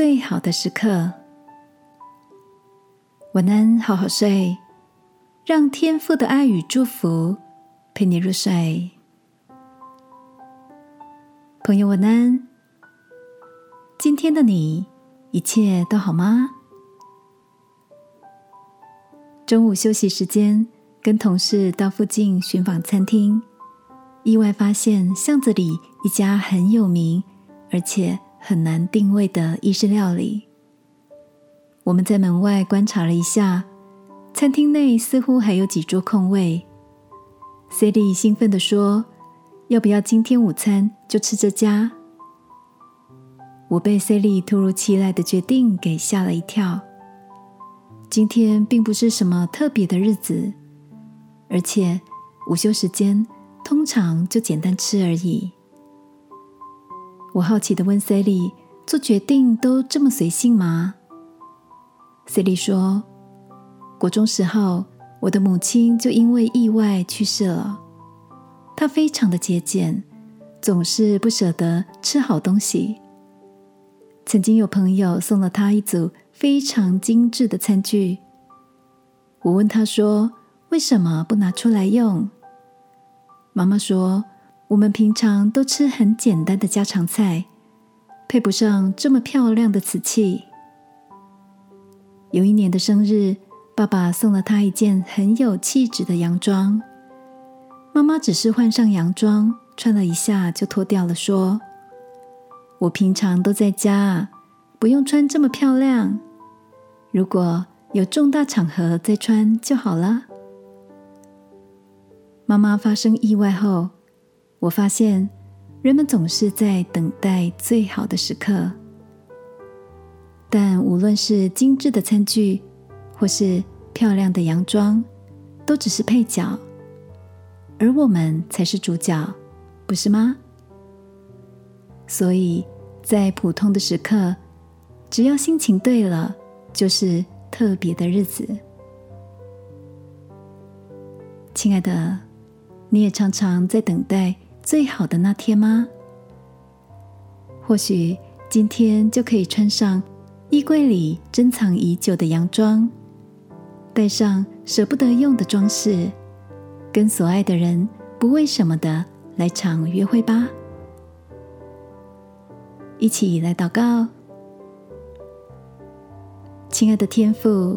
最好的时刻。晚安，好好睡，让天父的爱与祝福陪你入睡。朋友，晚安。今天的你一切都好吗？中午休息时间，跟同事到附近寻访餐厅，意外发现巷子里一家很有名，而且很难定位的意式料理。我们在门外观察了一下，餐厅内似乎还有几桌空位。Cindy 兴奋地说：“要不要今天午餐就吃这家？”我被 Cindy 突如其来的决定给吓了一跳。今天并不是什么特别的日子，而且午休时间通常就简单吃而已。我好奇的问 c l y 做决定都这么随性吗 c l y 说：“国中时候，我的母亲就因为意外去世了。她非常的节俭，总是不舍得吃好东西。曾经有朋友送了她一组。”非常精致的餐具。我问她说：“为什么不拿出来用？”妈妈说：“我们平常都吃很简单的家常菜，配不上这么漂亮的瓷器。”有一年的生日，爸爸送了他一件很有气质的洋装。妈妈只是换上洋装，穿了一下就脱掉了，说：“我平常都在家，不用穿这么漂亮。”如果有重大场合再穿就好了。妈妈发生意外后，我发现人们总是在等待最好的时刻，但无论是精致的餐具，或是漂亮的洋装，都只是配角，而我们才是主角，不是吗？所以在普通的时刻，只要心情对了。就是特别的日子，亲爱的，你也常常在等待最好的那天吗？或许今天就可以穿上衣柜里珍藏已久的洋装，带上舍不得用的装饰，跟所爱的人不为什么的来场约会吧！一起来祷告。亲爱的天父，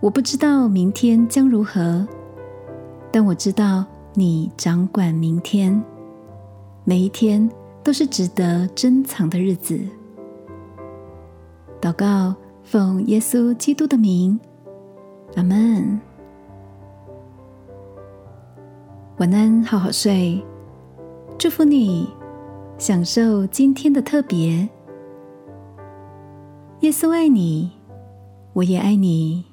我不知道明天将如何，但我知道你掌管明天，每一天都是值得珍藏的日子。祷告，奉耶稣基督的名，阿门。晚安，好好睡，祝福你，享受今天的特别。耶稣爱你。我也爱你。